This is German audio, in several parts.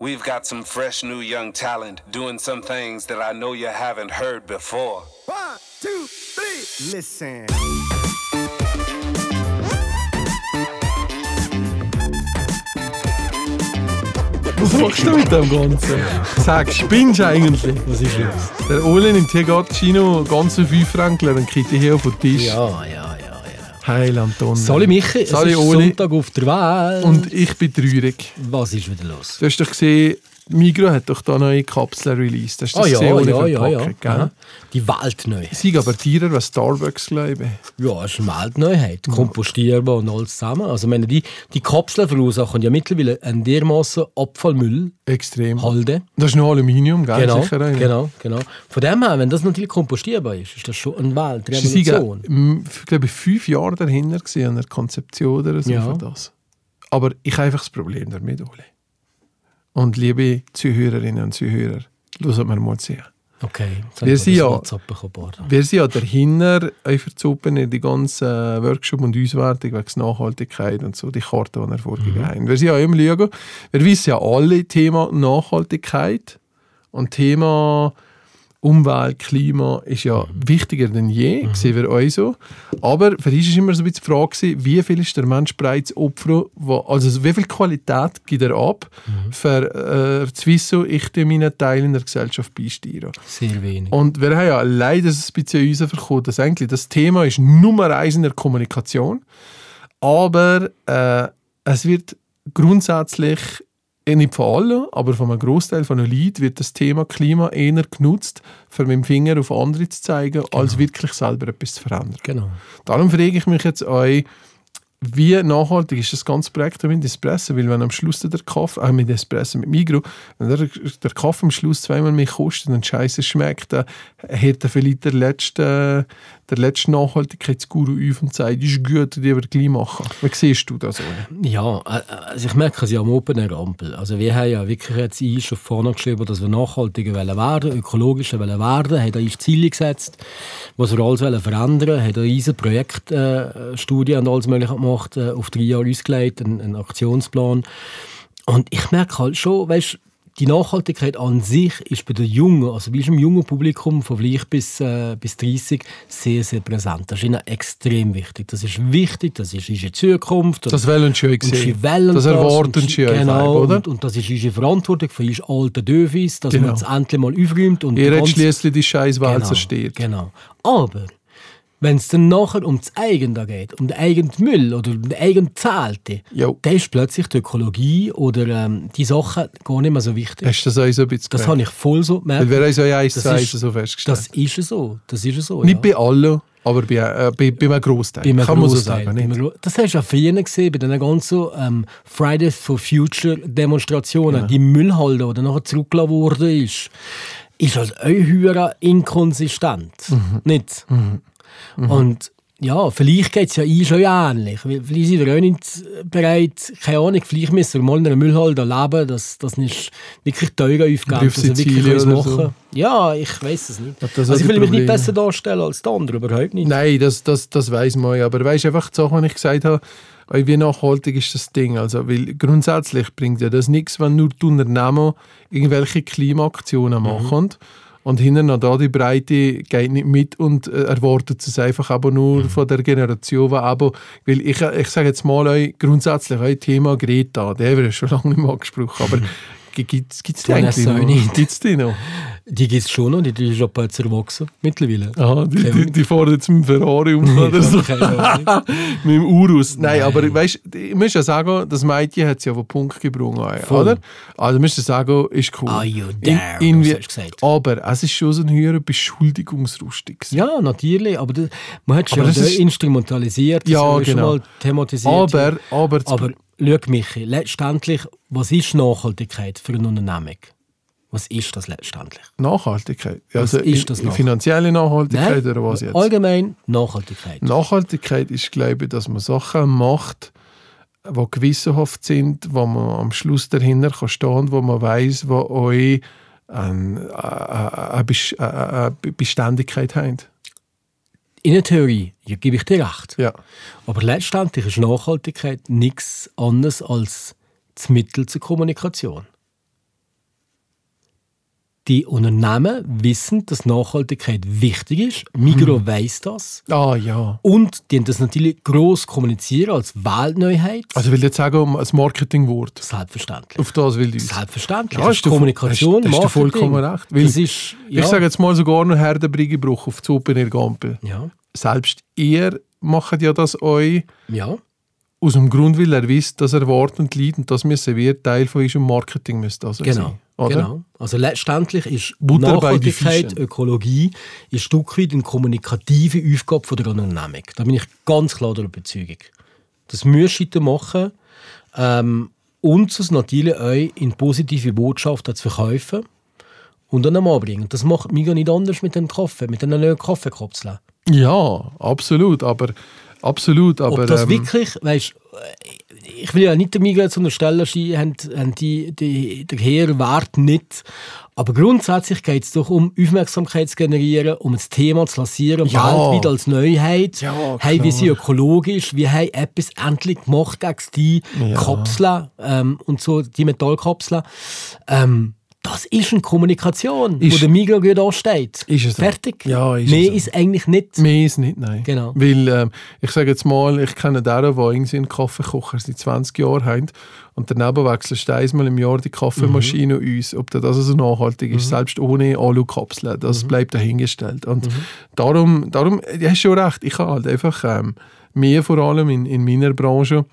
We've got some fresh new young talent doing some things that I know you haven't heard before. One, two, three, listen. Was machst du mit dem Ganzen? Sag, spinnst du eigentlich? Was ist los? Der Ole nimmt hier gerade Chino ganze fünf Frankler und kriegt die hier auf den Tisch. Ja, ja, ja, ja. Heil Anton. Sali Michi, es Sali ist Oli. Sonntag auf der Welt. Und ich bin traurig. was ist wieder los? Du hast doch gesehen, Migro hat doch da neue Kapseln released. Hast du Ah das ja, gesehen, ja, ja, ja. Aha. Die Welt neu. Sie aber teurer als Starbucks, glaube ich. Ja, es ist eine Weltneuheit. Kompostierbar und alles zusammen. Also, meine, die, die Kapseln verursachen ja mittlerweile einen dermaßen Abfallmüll. Extrem. Halde. Das ist noch Aluminium, gell? Genau, Sicher eine. genau, genau. Von dem her, wenn das natürlich kompostierbar ist, ist das schon eine Sie Weltrevolution. ähm, glaube ich, fünf Jahre dahinter an der Konzeption oder so Ja. für das. Aber ich habe einfach das Problem damit, Ole. Und liebe Zuhörerinnen und Zuhörer, hören wir mal zu. Okay, Wir sind ja-. Wir sind ja dahinter, einfach zu open, die ganzen äh, Workshop und Auswertung wegen der Nachhaltigkeit und so, die Karte, die wir vorgegeben haben. Wir sind ja immer schauen, wir wissen ja alle Thema Nachhaltigkeit und Thema Umwelt, Klima ist ja wichtiger denn je, sehen wir auch so. Aber für uns war immer so ein bisschen die Frage, wie viel ist der Mensch bereit zu opfern, wo, also wie viel Qualität gibt er ab, für äh, zu wissen, ich tue meinen Teil in der Gesellschaft beisteuern. Sehr wenig. Und wir haben ja leider ein bisschen herausbekommen, dass eigentlich das Thema ist Nummer eins in der Kommunikation. Aber äh, es wird grundsätzlich, nicht von allen, aber von einem Großteil von den Leuten wird das Thema Klima eher genutzt, um mit dem Finger auf andere zu zeigen, als wirklich selber etwas zu verändern. Genau. Darum frage ich mich jetzt euch, wie nachhaltig ist das ganze Projekt mit Espresso? Weil wenn am Schluss der Kaffee, äh, mit Espresso, mit Migro, wenn der, der Kaffee am Schluss zweimal mehr kostet und scheiße schmeckt, dann hat er vielleicht der letzte, der letzte Nachhaltigkeitsguru auf und sagt, ist gut, die wir gleich machen. Wie siehst du das? Ole? Ja, äh, also ich merke es ja am Open Air Ampel. Also wir haben ja wirklich jetzt ein schon vorne geschrieben, dass wir nachhaltiger wollen werden, ökologischer wollen werden, haben da uns Ziele gesetzt, was wir alles wollen verändern, haben da riesen Projektstudien äh, und alles mögliche gemacht, äh, auf drei Jahre ausgelegt, einen, einen Aktionsplan. Und ich merke halt schon, weißt die Nachhaltigkeit an sich ist bei den Jungen, also bei dem jungen Publikum von vielleicht bis, äh, bis 30, sehr, sehr präsent. Das ist ihnen extrem wichtig. Das ist wichtig, das ist unsere Zukunft. Das wollen sie Und sehen. sie wollen Das erwarten und sie einfach, genau, oder? Und, und das ist unsere Verantwortung für uns alten Dövis, dass Genau. man es endlich mal aufräumt. Und Ihr habt schließlich die scheiß Welt genau, zerstört. Genau. Aber wenn es dann nachher um das eigene geht, um den eigenen Müll oder um den eigenen Jo. dann ist plötzlich die Ökologie oder ähm, die Sachen gar nicht mehr so wichtig. Hast du das auch so ein bisschen Das habe ich voll so gemerkt. Wir haben so eins Das Seite ist- so festgestellt. Das ist so. Das ist so. Nicht ja. bei allen, aber bei, äh, bei, bei einem Großteil. Bei einem Kann man so sagen. Nicht? Das hast du ja früher gesehen, bei den ganzen ähm, Fridays for Future Demonstrationen. Die Müllhalde, die nachher zurückgelassen worden ist, ist als auch höher inkonsistent. Mhm. Nicht? Und ja, vielleicht geht es ja ihnen schon ähnlich. Vielleicht sind wir auch nicht bereit, keine Ahnung, vielleicht müssen wir mal in einer Müllhalde leben, dass das nicht wirklich teuer aufgeht, Auf dass wir wirklich machen so. Ja, ich weiß es nicht. Das Also ich will mich nicht Probleme? besser darstellen als die anderen, überhaupt nicht. Nein, das, das, das weiß man ja. Aber weißt du, einfach die Sache, die ich gesagt habe, wie nachhaltig ist das Ding? Also, weil grundsätzlich bringt ja das nichts, wenn nur die Unternehmen irgendwelche Klimaaktionen machen. Und hinten noch da die Breite geht nicht mit und äh, erwartet es einfach aber nur von der Generation, die aber, weil ich, ich sage jetzt mal euch, grundsätzlich euer Thema Greta, der wird schon lange nicht mehr angesprochen, aber gibt es die eigentlich noch? nicht. Gibt es die noch? Die gibt es schon noch, die, die ist schon bald erwachsen, mittlerweile. Aha, die, die, die fahren jetzt mit dem Ferrari um oder so. Keine Ahnung. mit dem Urus. Nein, Nein. aber weißt, ich muss ja sagen, das Mädchen hat es ja auf den Punkt gebracht, Voll. oder? Also musst du sagen, ist cool. Ah, you In- dare, irgendwie- das hast gesagt. aber es ist schon so ein höherer Beschuldigungsrustig. Ja, natürlich, aber das, man hat es Aber ja das instrumentalisiert, das Ja, wir schon genau. mal thematisiert. Aber, aber, aber schau Michi, letztendlich, was ist Nachhaltigkeit für eine Unternehmung? Was ist das letztendlich? Nachhaltigkeit. Was Also ist das noch? finanzielle Nachhaltigkeit oder was jetzt? allgemein Nachhaltigkeit. Nachhaltigkeit ist, glaube ich, dass man Sachen macht, die gewissenhaft sind, wo man am Schluss dahinter kann stehen wo man weiß, wo euch äh, eine äh, äh, äh, Beständigkeit haben. In der Theorie ja, gebe ich dir recht. Ja. Aber letztendlich ist Nachhaltigkeit nichts anderes als das Mittel zur Kommunikation. Die Unternehmen wissen, dass Nachhaltigkeit wichtig ist. Migro weiss das. Ah ja. Und die haben das natürlich gross kommunizieren als Weltneuheit. Also ich will jetzt sagen, als Marketingwort. Selbstverständlich. Auf das will ich. Selbstverständlich. Ja, Das ist Kommunikation, hast- hast Marketing. vollkommen recht. Weil Das ist, ja, Ich sage jetzt mal sogar noch Herdenbriggebruch auf die Open Air Gampel. ja, Selbst ihr macht ja das euch ja, aus dem Grund, weil er wisst, dass er wartend liegt und das müssen wir Teil von unserem Marketing müsste also genau. sein. Oder? genau. Also letztendlich ist Butter Nachhaltigkeit. Ökologie ein Stück weit eine kommunikative Aufgabe von der Unternehmung. Da bin ich ganz klar der Überzeugung. Das müsst ihr machen ähm, und es natürlich euch in positive Botschaften zu verkaufen und dann Anbringen. Das macht mich nicht anders mit dem Kaffee, mit den neuen Kaffeekapseln. Ja, absolut, aber absolut, aber Ob das ähm, wirklich, weißt ich will ja nicht der Migros unterstellen, sie haben, haben die, die, der Herr Wert nicht. Aber grundsätzlich geht es doch um Aufmerksamkeit zu generieren, um ein Thema zu lancieren, Ja. weltweit als Neuheit. Ja, hey, wie klar. sie ökologisch, wie haben etwas endlich gemacht gegen die Ja. Kapseln ähm, und so, die Metallkapseln. Ähm, das ist eine Kommunikation, wo Ist- der Migros gut ansteht. Ist es so. Fertig. Ja, ist Mehr es so. ist eigentlich nicht. Mehr ist nicht, nein. Genau. Weil, ähm, ich sage jetzt mal, ich kenne deren, die irgendwie einen Kaffeekocher seit 20 Jahren haben und daneben wechselst du einmal im Jahr die Kaffeemaschine Mhm. uns. Ob das also so nachhaltig ist, selbst ohne Alukapseln, das Mhm. bleibt dahingestellt. Und darum, darum, du hast schon recht, ich habe halt einfach ähm, mehr vor allem in, in meiner Branche,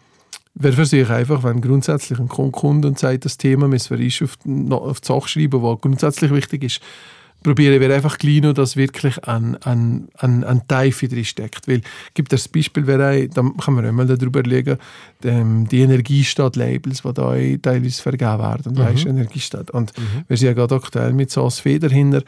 Wer für sich einfach, wenn grundsätzlich ein Kunde kommt und sagt, das Thema müssen wir auf, die- auf die Sache schreiben, was grundsätzlich wichtig ist, probieren wir einfach gleich noch, dass wirklich ein, ein, ein, ein Teife drin steckt. Weil, gibt das Beispiel, wer ein, da kann man immer darüber legen, ähm, die Energiestadt-Labels, die da teilweise vergeben werden, weisst, Energiestadt. Und wir sind ja gerade aktuell mit SAS Feder hinter,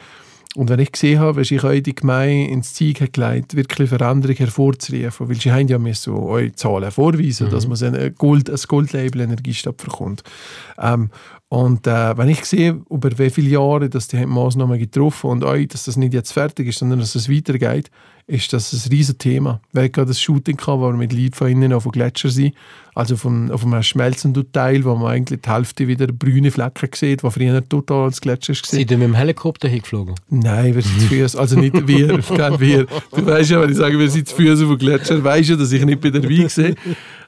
und wenn ich gesehen habe, wie ich euch die Gemeinde ins Ziel gelegt, wirklich Veränderung hervorzurufen, weil sie haben ja müssen so euch Zahlen vorweisen, dass man ein, Gold, ein Goldlabel Energiestadt bekommt. Ähm, und äh, wenn ich sehe, über wie viele Jahre dass die haben Massnahmen getroffen und euch, dass das nicht jetzt fertig ist, sondern dass es weitergeht, ist das ein riesen Thema. Wir hatten gerade ein Shooting, gehabt, wo wir mit Leuten von innen auf dem Gletscher sind, also von, auf einem schmelzenden Teil, wo man eigentlich die Hälfte wieder brüne Flecken sieht, die früher total als Gletscher war. Sind ihr mit dem Helikopter hingeflogen? Nein, wir sind zu Füßen. Also nicht wir, kein wir. Du weißt ja, wenn ich sage, wir sind zu Füßen auf dem Gletscher, weißt du, dass ich nicht bei der Wein sehe.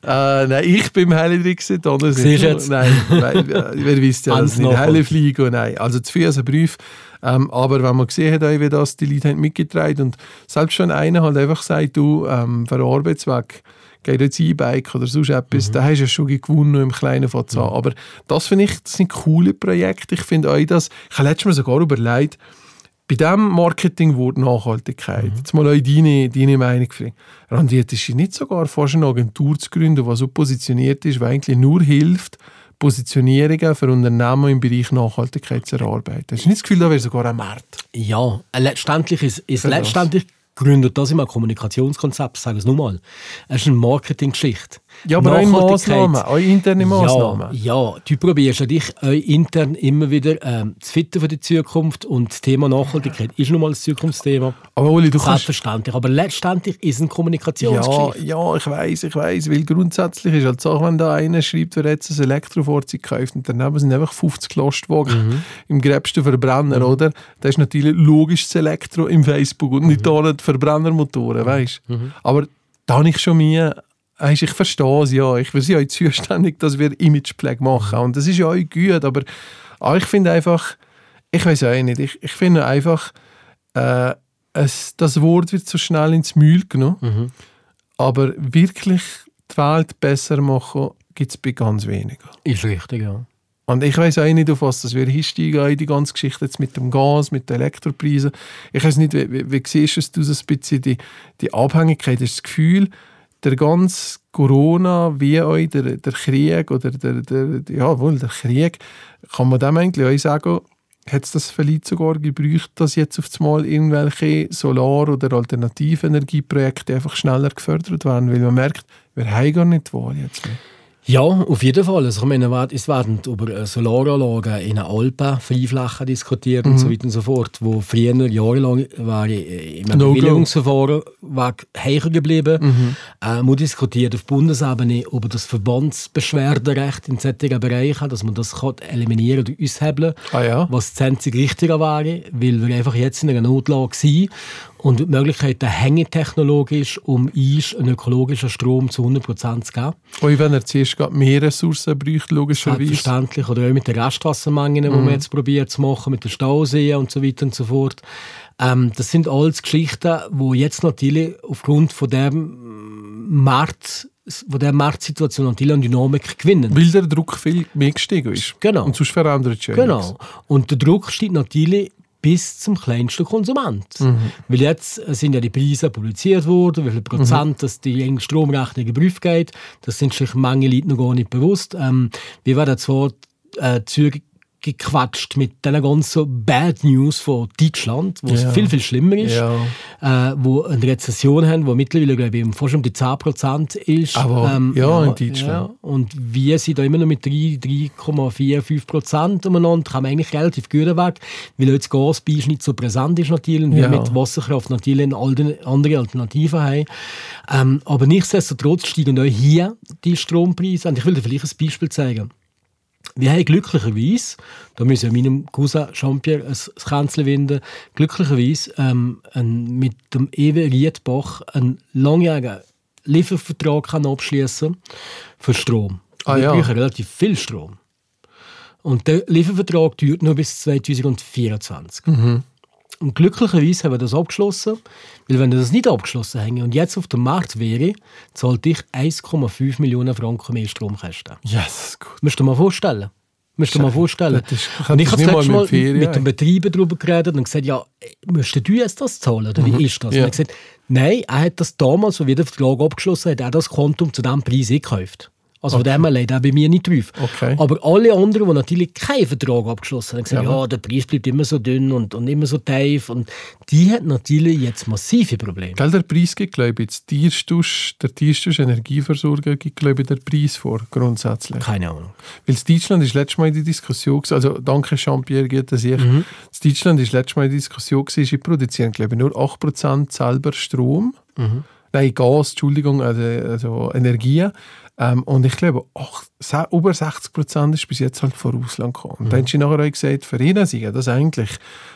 Äh, nein, ich bin im Heli drin, gewesen, anderen sind Siehst du jetzt? Nein, weil, äh, wer wisst ja, dass ich nicht. Heli fliege. Nein, also zu Füßen Brief. Ähm, aber wenn man gesehen hat, wie das die Leute haben mitgetragen und selbst schon einer halt einfach sagt, du, ähm, für einen Arbeitszweck, geh jetzt E-Bike oder sonst etwas, Mhm. da hast du ja schon gewonnen im kleinen Fazit. Aber das finde ich, das sind coole Projekte. Ich finde euch das, ich habe letztes Mal sogar überlegt, bei diesem Marketingwort Nachhaltigkeit, Mhm. jetzt mal euch deine, deine Meinung fragen. Randiert ist nicht sogar fast eine Agentur zu gründen, die so positioniert ist, die eigentlich nur hilft, Positionierungen für Unternehmen im Bereich Nachhaltigkeit zu erarbeiten. Hast du nicht das Gefühl, da wäre sogar ein Markt? Ja, äh, letztendlich ist, ist das. letztendlich gründet das immer ein Kommunikationskonzept, sage es nochmal. Es ist eine Marketinggeschichte. Ja, aber auch Massnahmen, auch interne Massnahmen. Ja, ja, du probierst ja dich intern immer wieder ähm, zu fitten für die Zukunft und das Thema Nachhaltigkeit ist nun mal ein Zukunftsthema. Aber Oli, du kannst... Selbstverständlich. Aber letztendlich ist es eine Ja, Kommunikationsgeschichte. ja, ich weiß, ich weiß, weil grundsätzlich ist halt so, wenn da einer schreibt, wer jetzt ein Elektrofahrzeug kauft und daneben sind einfach 50 Lastwagen im gräbsten Verbrenner, oder? Das ist natürlich logisch das Elektro im Facebook und nicht da die Verbrennermotoren, weißt Aber da habe ich schon mir, weisst, ich verstehe es ja, ich sind ja zuständig, dass wir Imagepflege machen und das ist ja auch gut, aber ah, ich finde einfach, ich weiß auch nicht, ich, ich finde einfach, äh, es, das Wort wird so schnell ins Mühl genommen. Aber wirklich die Welt besser machen, gibt es bei ganz wenigen. Ist richtig, ja. Und ich weiß auch nicht, auf was das wir hinsteigen in die ganze Geschichte jetzt mit dem Gas, mit den Elektropreisen. Ich weiß nicht, wie, wie, wie siehst du das ein bisschen, die, die Abhängigkeit? Das Gefühl, der ganze Corona, wie auch der, der Krieg oder der, der, ja, wohl, der Krieg, kann man dem eigentlich auch sagen, hat es das vielleicht sogar gebraucht, dass jetzt auf einmal irgendwelche Solar- oder Alternativenergieprojekte einfach schneller gefördert werden, weil man merkt, wir haben gar nicht die Wahl jetzt mehr. Ja, auf jeden Fall. Also, ich meine, es werden über Solaranlagen in den Alpen, Freiflächen diskutiert und so weiter und so fort, wo früher jahrelang war im No-Go. Bewilligungsverfahren war heicher geblieben. Äh, man diskutiert auf Bundesebene über das Verbandsbeschwerderecht in solchen Bereichen, dass man das kann eliminieren und aushebeln Ah ja? was das einzig Richtige wäre, weil wir einfach jetzt in einer Notlage sind und die Möglichkeit hängen technologisch, um uns einen ökologischen Strom zu 100% zu geben. Und wenn er zuerst mehr Ressourcen bräuchte, logischerweise. Selbstverständlich. Oder auch mit den Restwassermengen, die man jetzt probiert zu machen, mit den Stauseen und so weiter und so fort. Ähm, das sind alles Geschichten, die jetzt natürlich aufgrund von dem Markt, von der Marktsituation natürlich an Dynamik gewinnen. Weil der Druck viel mehr gestiegen ist. Genau. Und sonst verändert nichts. Genau. Und der Druck steht natürlich bis zum kleinsten Konsument. Weil jetzt sind ja die Preise publiziert worden, wie viel Prozent dass die Stromrechnung geprüft geht. Das sind sich manche Leute noch gar nicht bewusst. Ähm, wir werden zwar äh, Züge gequatscht mit diesen ganzen Bad News von Deutschland, wo es Ja. viel, viel schlimmer ist, Ja. äh, wo eine Rezession haben, die mittlerweile, glaube ich, fast um die 10% ist. Ähm, Aber ja, in Deutschland. Und wir sind da immer noch mit 3 3,45 Prozent umeinander, kommen eigentlich relativ gut weg, weil jetzt Gasbeis nicht so präsent ist natürlich und wir mit Wasserkraft natürlich andere Alternativen haben. Ähm, aber nichtsdestotrotz steigen auch hier die Strompreise. Und ich will dir vielleicht ein Beispiel zeigen. Wir haben glücklicherweise, da müssen wir meinem Cousin Jean-Pierre ein Kränzchen winden, glücklicherweise ähm, ein, mit dem Ewe Riedbach einen langjährigen Liefervertrag abschließen für Strom. Ah, wir ja. brauchen relativ viel Strom. Und der Liefervertrag dauert nur bis 2024. Und glücklicherweise haben wir das abgeschlossen, weil wenn das nicht abgeschlossen hätten und jetzt auf dem Markt wäre, zahlt ich 1,5 Millionen Franken mehr Stromkosten. Yes, gut. Musst du dir mal vorstellen. Musst du dir mal vorstellen. Das ist- und ich habe das mal mit Ferien, mit dem. Betreiber darüber geredet und gesagt, ja, müsstest du jetzt das zahlen oder wie ist das? Mhm. Ja. Und er hat gesagt, nein, er hat das damals, wo wir den Vertrag abgeschlossen haben, er das Kontum zu diesem Preis gekauft. Also von dem her er bei mir nicht drauf. Okay. Aber alle anderen, die natürlich keinen Vertrag abgeschlossen haben, haben gesagt, ja, der Preis bleibt immer so dünn und, und immer so tief. Und die hat natürlich jetzt massive Probleme. Gell, der Preis gibt, glaube ich, jetzt Tierstusch, der Tierstusch Energieversorger gibt, glaube ich, den Preis vor, grundsätzlich. Keine Ahnung. Weil das Deutschland ist letztes Mal in die Diskussion, also danke Jean-Pierre, geht das ich. Das Deutschland ist letztes Mal in die Diskussion, sie produzieren, glaube ich, nur 8% selber Strom. Nein, Gas, Entschuldigung, also, also Energie. Ähm, und ich glaube, ach, über 60% ist bis jetzt halt von Russland gekommen. Und dann haben sie nachher auch gesagt, für ihn sei das eigentlich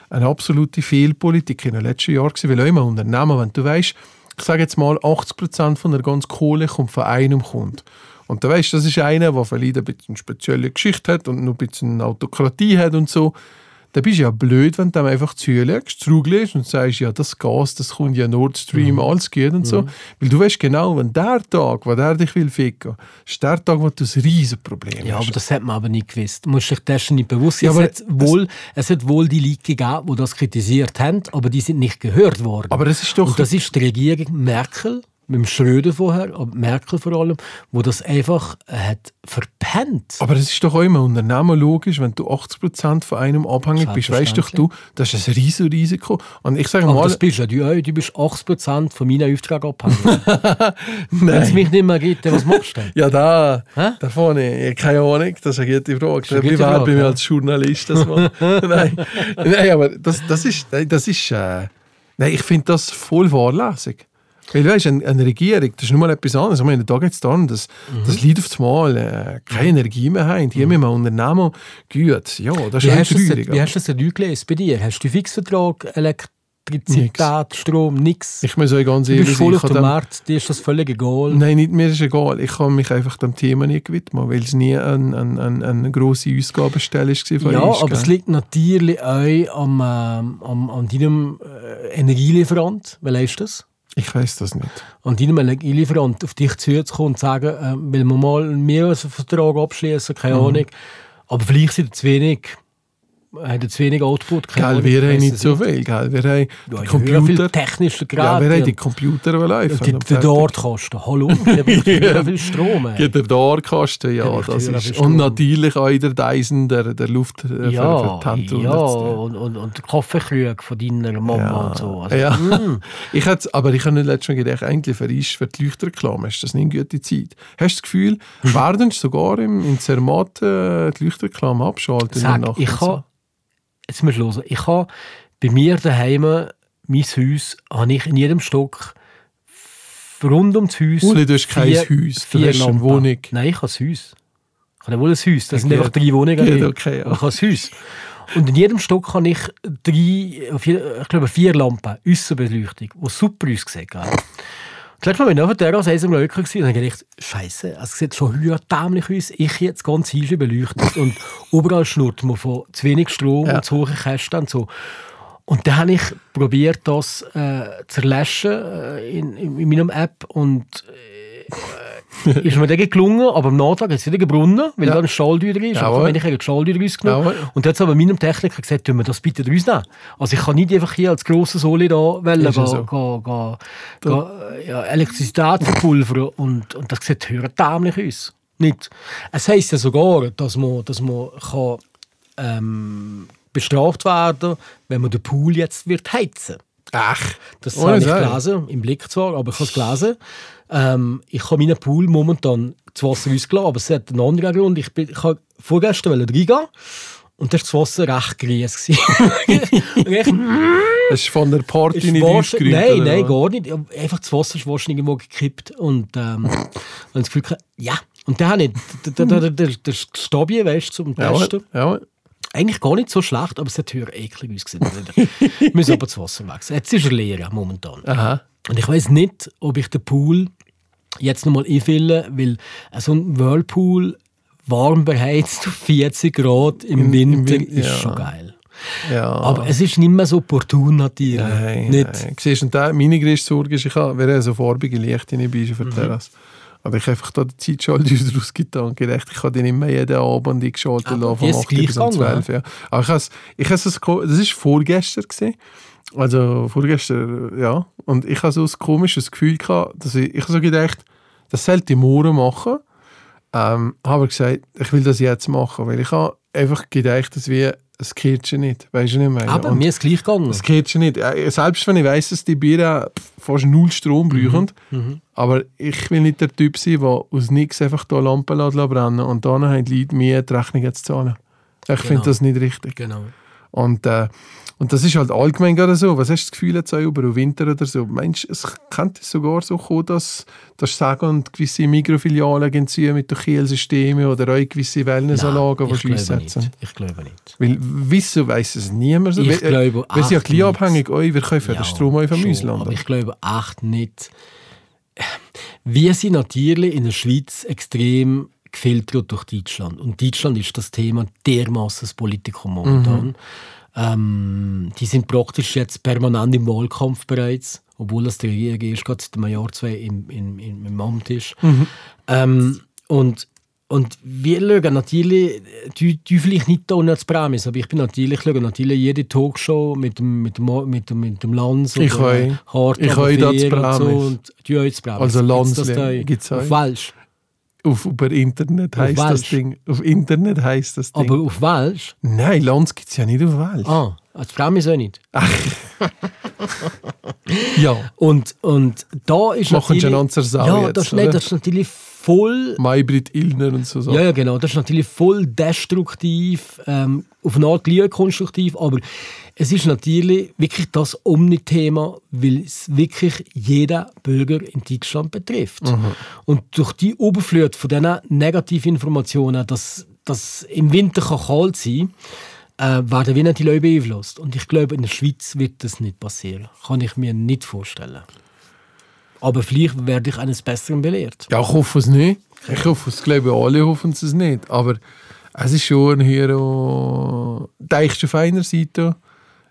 eine absolute Fehlpolitik in den letzten Jahren gewesen, weil auch immer Unternehmen, wenn du weißt, ich sage jetzt mal, 80% von der ganzen Kohle kommt von einem Kunden. Und du weißt, das ist einer, der vielleicht ein bisschen eine spezielle Geschichte hat und noch ein bisschen Autokratie hat und so. Dann bist du ja blöd, wenn du dem einfach zulegst, zurücklegst und sagst, ja, das Gas, das kommt ja Nord Stream, alles geht und so. Weil du weißt genau, wenn der Tag, wo der dich will ficken, ist der Tag, wo du ein riesen Problem Ja, hast. aber das hat man aber nicht gewusst. Du musst dich dessen nicht bewusst sein. Ja, es, hat wohl, es hat wohl die Leute gegeben, die das kritisiert haben, aber die sind nicht gehört worden. Aber das ist doch- Und das ist die Regierung Merkel, mit dem Schröder vorher, Merkel vor allem, wo das einfach äh, hat verpennt. Aber es ist doch auch immer Unternehmen logisch, wenn du 80% von einem abhängig bist, weißt doch du, das ist ein riesen Risiko. Und ich sage aber mal, das bist ja du auch. Du bist 80% von meinen Aufträgen abhängig. Wenn es mich nicht mehr gibt, dann was machst du denn? Ja, da, Hä? da vorne, keine Ahnung, das ist eine gute Frage. eine gute wäre Frage, bei mir als Journalist das mal? nein. nein, aber das, das ist, das ist äh, nein, ich finde das voll fahrlässig. Weil weißt, eine, eine Regierung, das ist nur mal etwas anderes. Ich meine, da geht es darum, dass, Mhm. dass Leute auf das Mal äh, keine Energie mehr haben. Die haben immer Unternehmen gut. Ja, das ist Wie hast, du das, wie hast du das denn gelesen bei dir? Hast du Fixvertrag, Elektrizität, Strom, nichts? Ich muss euch ganz Du ehrlich bist voll auf dem Markt, dir ist das völlig egal. Nein, nicht, mir ist egal. Ich habe mich einfach dem Thema nie gewidmet, weil es nie eine, eine, eine, eine grosse Ausgabenstelle war. von Ja, uns, aber es gell? liegt natürlich auch am, ähm, am, an deinem äh, Energielieferant. Wie leist das? Ich weiß das nicht. An deinem Energielieferant auf dich zuzukommen und zu sagen, äh, will man mal mehr als einen Vertrag abschließen, keine Mhm. Ahnung. Aber vielleicht sind es zu wenig haben zu wenig Output. keine Gell, wir ich haben nicht so viel. Gell? Wir haben Ja, die ich höre viel Computer. technische Ja, wir haben die Computer die laufen. die, die Dort-Kosten. Hallo, wir brauchen viel Strom. ey. Ja, der Dorkasten, ja, Ja, ich das ist. Und natürlich auch der Dyson, der, der Luft äh, Ja, für, für die ja runterzudrehen. und, und, und der Kaffeekrug von deiner Mama und so. Also, ja. mm. ich hätte, aber ich habe nicht letztes Mal gedacht, eigentlich für, ist für die Leuchterreklame ist das nicht eine gute Zeit. Hast du das Gefühl, werden sogar im, in Zermatt äh, die Leuchterreklame abschalten? in der Sag, Nacht ich jetzt musst du hören, ich habe bei mir daheim, mein Haus, habe ich in jedem Stock rund ums Haus Uli, du hast kein vier- Haus, du vier hast eine Lampen. Wohnung. Nein, ich habe ein Haus. Ich habe wohl ein Haus, das sind Geht. einfach drei Wohnungen. Geht, okay, ja. Ich habe ein Haus. Und in jedem Stock habe ich drei, vier, ich glaube vier Lampen, Aussenbeleuchtung, die super aussehen. Das letzte Mal bin ich auf der Terrasse am Löcker gewesen und ich gedacht, Scheiße, es sieht schon höher dämlich aus. Ich jetzt ganz Haus beleuchtet und überall schnurrt man von zu wenig Strom Ja. und zu hohe Kästen und so. Und dann habe ich probiert, das äh, zu löschen äh, in, in, in meinem App und äh, ist mir dann gelungen, aber am Nachtrag hat es wieder gebrunnen, weil Ja. da ein Schalldeuer drin ist. Jawohl. Und dann habe ich Schalldeuer rausgenommen. Jawohl. Und jetzt aber meinem Techniker gesagt, tun wir das bitte rausnehmen. Also ich kann nicht einfach hier als grosser Soli da wollen, ja so. ga, ga, ga, ja, Elektrizität verpulvern und, und das sieht höher dämlich aus. Nicht. Es heisst ja sogar, dass man, dass man kann, ähm, bestraft werden wenn man den Pool jetzt wird heizen Ach, das habe ich gelesen, im Blick zwar, aber ich habe es gelesen. Ähm, ich habe meinen Pool momentan das Wasser ausgelassen, aber es hat einen anderen Grund. Ich, bin, ich habe vorgestern wollte reingehen und da war das Wasser recht grüß. Das ist von der Party ist nicht ausgerührt. Nein, oder nein, gar nicht. Einfach das Wasser ist wahrscheinlich irgendwo gekippt. Und ähm, habe das Gefühl, gehabt, ja. Und dann habe ich der, der Stabi, weißt du, zum Testen. Ja, ja. Eigentlich gar nicht so schlecht, aber es hat höher eklig ausgesehen. Wir müssen aber das Wasser wechseln. Jetzt ist er leer momentan. Aha. Und ich weiß nicht, ob ich den Pool jetzt nochmal einfülle, weil so ein Whirlpool warm beheizt auf 40 Grad im Im- Winter Win- ist ja. schon geil. ja. Aber es ist nicht mehr so opportun natürlich. Nein, nicht. nein. Siehst du, und da, meine größte Sorge ist, ich habe wäre so farbige Lichter in bei für die Terrasse. Aber ich habe einfach da die Zeitschaltung rausgetan und gedacht, ich kann die nicht mehr jeden Abend eingeschaltet Aber lassen, die von ist 8 bis um gleich 12. Ja. Aber ich habe es, ich habe ko- das war vorgestern. Gewesen. Also vorgestern, ja. Und ich habe so ein komisches Gefühl gehabt, dass ich, ich so gedacht, das sollte ich morgen machen. Ähm, habe aber gesagt, ich will das jetzt machen, weil ich habe einfach gedacht, dass wir es geht schon nicht. Weißt du nicht mehr? Aber Und- mir ist gleich gegangen. das geht schon nicht. Äh, Selbst wenn ich weiss, dass die Biere fast null Strom brauchen. Aber ich will nicht der Typ sein, der aus nichts einfach da Lampen brennen und dann haben die Leute mir die Rechnung jetzt zahlen. Ich finde das nicht richtig. Genau. Und, äh, und das ist halt allgemein gerade so. Was hast du das Gefühl jetzt auch über den Winter oder so? Meinst du, es könnte sogar so kommen, dass, dass Sagen und gewisse Mikrofilialen gehen zu mit den Kielsystemen oder auch gewisse Wellnessanlagen, die ich glaube Schluss nicht. setzen? Ich glaube nicht. Weil, wieso weiss es niemand? Ich Wir- äh, glaube wir sind ja gleich abhängig, oh, wir kaufen Ja, den Strom auch vom schon, Ausland. Aber ich glaube echt nicht. Wir sind natürlich in der Schweiz extrem gefiltert durch Deutschland. Und Deutschland ist das Thema dermaßen das Politikum momentan. Mhm. Ähm, die sind praktisch jetzt permanent im Wahlkampf bereits, obwohl das die Regierung erst gerade seit einem Jahr, zwei im, im, im, im Amt ist. Mhm. Ähm, und, und wir schauen natürlich, du, du vielleicht nicht da als Prämisse, aber ich bin natürlich, schaue natürlich jede Talkshow mit dem, mit dem, mit dem, mit dem Lanz oder. Hart Ich das und so. Und du auch das Prämisse. Also Gibt's das Lanzli da? Auf über Internet heisst das? Ding. Auf Internet heisst das Ding. Aber auf Welsch? Nein, Lanz gibt es ja nicht auf Welsch. Ah, als Prämisse auch nicht. Ja, Und, und da ist Machen natürlich... schon an zur Sau Ja, jetzt, das, ist, oder? nicht, das ist natürlich voll... Maybrit Illner und so. Ja, ja, genau. Das ist natürlich voll destruktiv, ähm, auf eine Art konstruktiv, aber es ist natürlich wirklich das Omni-Thema, weil es wirklich jeder Bürger in Deutschland betrifft. Und durch die Überflut von diesen negativen Informationen, dass das im Winter kann kalt sein kann, äh, werden wir nicht die Leute beeinflusst. Und ich glaube, in der Schweiz wird das nicht passieren. Kann ich mir nicht vorstellen. Aber vielleicht werde ich eines Besseren belehrt. Ja, ich hoffe es nicht. Ich hoffe es, glaube ich, alle hoffen es nicht. Aber es ist schon hier auch... Denkst du auf einer Seite,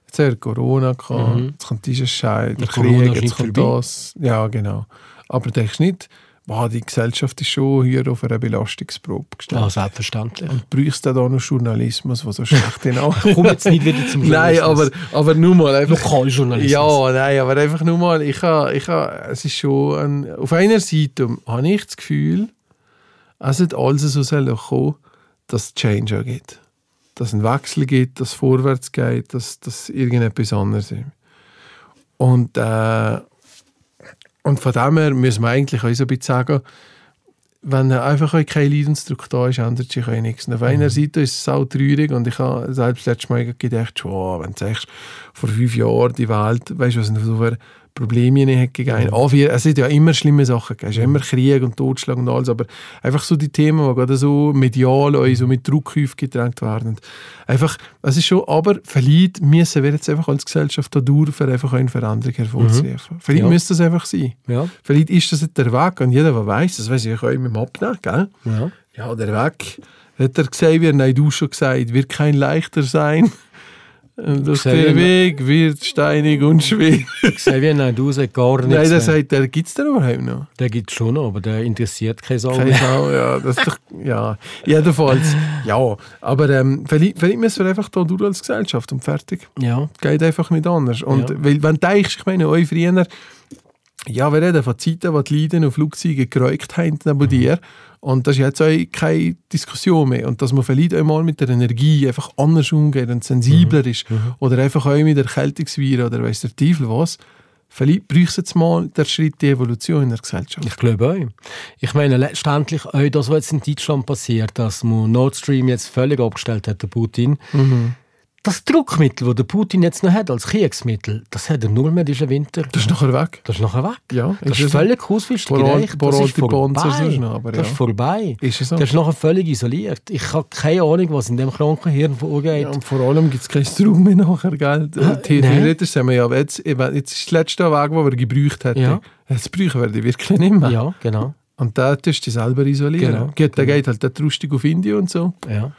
jetzt hat Corona gehabt, jetzt kommt dieser Scheiß, der Mhm. Corona Krieg, jetzt kommt vorbei. das. Ja, genau. Aber denkst du nicht, boah, die Gesellschaft ist schon hier auf einer Belastungsprobe gestellt. Ah, selbstverständlich. Und brauchst du da noch Journalismus, der so schlecht in Komm jetzt nicht wieder zum Nein, aber, aber nur mal einfach. Lokaljournalismus. Ja, nein, aber einfach nur mal, ich habe, ich habe, es ist schon, ein, auf einer Seite habe ich das Gefühl, es hat alles so sollen kommen, dass es Change auch gibt. Dass es einen Wechsel gibt, dass es vorwärts geht, dass, dass irgendetwas anderes ist. Und, äh, und von dem her müssen wir eigentlich auch so ein bisschen sagen, wenn einfach kein Leidensdruck da ist, ändert sich auch nichts. Auf einer Seite ist es auch traurig und ich habe selbst letztes Mal gedacht, wow, wenn du sagst, vor fünf Jahren die Welt, weißt du, was so für Probleme hat gegeben. Mhm. wir, es hat ja immer schlimme Sachen es ist immer Krieg und Totschlag und alles, aber einfach so die Themen, die gerade so medial auch so mit Druck aufgedrängt werden. Einfach, es ist schon, aber vielleicht müssen wir jetzt einfach als Gesellschaft da dürfen, einfach eine Veränderung hervorzurufen. Vielleicht Ja. müsste das einfach sein. Ja. Vielleicht ist das nicht der Weg und jeder, der weiß, das weiß ich auch im Abnehmen, gell? Ja. Ja, der Weg, hat er gesagt, wie nein, du schon gesagt, wird kein leichter sein. Das Xavier, der Weg wird steinig und schwer. Xavier Naidoo gar nichts Nein, mehr. sagt, der gibt es denn überhaupt noch. Der gibt es schon noch, aber der interessiert keine Sau Keine. Sau, ja, das ist doch, ja, jedenfalls, ja, aber ähm, vielleicht, vielleicht müssen wir einfach da durch als Gesellschaft und fertig. Ja. Geht einfach nicht anders. Und Ja. weil, wenn du denkst, ich meine, euch früher, ja, wir reden von Zeiten, wo die Leute auf Flugzeugen geräugt haben neben Mhm. dir. Und das ist jetzt auch keine Diskussion mehr. Und dass man vielleicht einmal mit der Energie einfach anders umgeht und sensibler Mhm. ist. Oder einfach auch mit Erkältungsviren oder weiss der Teufel was. Vielleicht braucht es jetzt mal der Schritt die Evolution in der Gesellschaft. Ich glaube auch. Ich meine, letztendlich auch das, was jetzt in Deutschland passiert, dass man Nord Stream jetzt völlig abgestellt hat, der Putin. Das Druckmittel, das der Putin jetzt noch hat als Kriegsmittel, das hat er nur mehr diesen Winter. Das ist nachher weg. Das ist nachher weg. Ja, das ist ist völlig Paar gereicht. Das ist vorbei. aber Das ja. ist vorbei. Ist es so? Der ist nachher völlig isoliert. Ich habe keine Ahnung, was in dem kranken Hirn vorgeht. Ja, und vor allem gibt es keinen Strom mehr nachher, gell? Ah, Theoretisch sagen wir ja, jetzt, eben, jetzt ist das letzte Weg, den wir gebraucht hätten. Ja. Jetzt brauchen wir die wirklich nicht mehr. Ja, genau. Und da tust du dich selber isolieren. Genau, Geht, Der geht halt dort rustig auf Indien und so. Ja.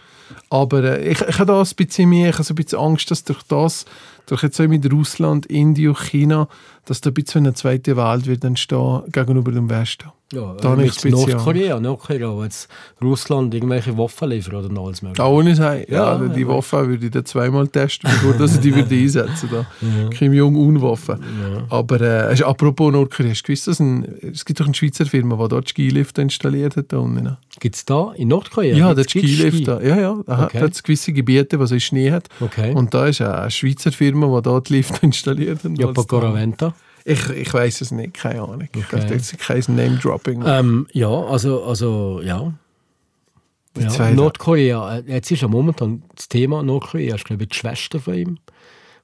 Aber äh, ich, ich habe da ein bisschen mehr, ich habe so ein bisschen Angst, dass durch das, durch jetzt auch mit Russland, Indien, China, dass da ein bisschen eine zweite Welt wird entstehen gegenüber dem Westen. Ja, Da mit nicht speziell. Nordkorea, Nordkorea, wo jetzt Russland irgendwelche Waffen liefert oder alles mögliche. Da ohne sagen, ja, Ja, die ja. Waffe würde ich dann zweimal testen, bevor dass ich die würde einsetzen würde. Kim Jong-un-Waffe. Aber äh, apropos Nordkorea, hast du gewusst, dass ein, es gibt doch eine Schweizer Firma, die dort Skilifte installiert hat da unten? Gibt es da in Nordkorea? Ja, gibt's Skilift Ski? da. Ja, ja. Da hat Okay. hat's gewisse Gebiete, wo es Schnee hat. Okay. Und da ist eine Schweizer Firma, die dort Lift installiert hat. ja, Als da- Pacoraventa. Ich, ich weiß es nicht, keine Ahnung. Okay. Das ist kein Name-Dropping. Ähm, ja, also, also ja. Ja. Nordkorea, äh, jetzt ist ja momentan das Thema Nordkorea, ist glaube ich die Schwester von ihm.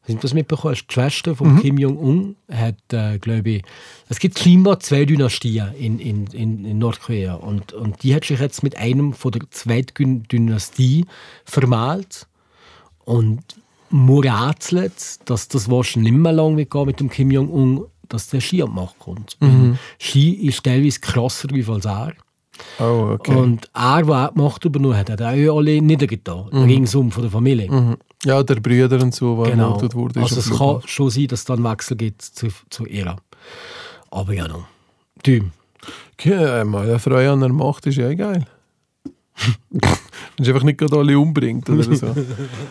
Hast du das mitbekommen? Die Schwester von Mhm. Kim Jong-un hat, äh, glaube ich, es gibt scheinbar zwei Dynastien in, in, in, in Nordkorea und, und die hat sich jetzt mit einem von der zweiten Dynastie vermählt und man rätselt, dass das wahrscheinlich nicht mehr lange wird gehen mit dem Kim Jong-un, dass der Ski an die Macht kommt. Mhm. Ski ist teilweise krasser wie als er. Oh, okay. Und er, der auch die Macht übernommen hat, hat auch alle niedergetan, ringsum von der Familie. Mhm. Ja, der Brüder und so, der Genau. ermordet wurde. Also es kann schon sein, dass es da einen Wechsel gibt zu, zu ihr. Aber ja, noch. Du, Ja, mal eine Freude an der Macht ist ja geil. Wenn sie einfach nicht gerade alle umbringt oder so.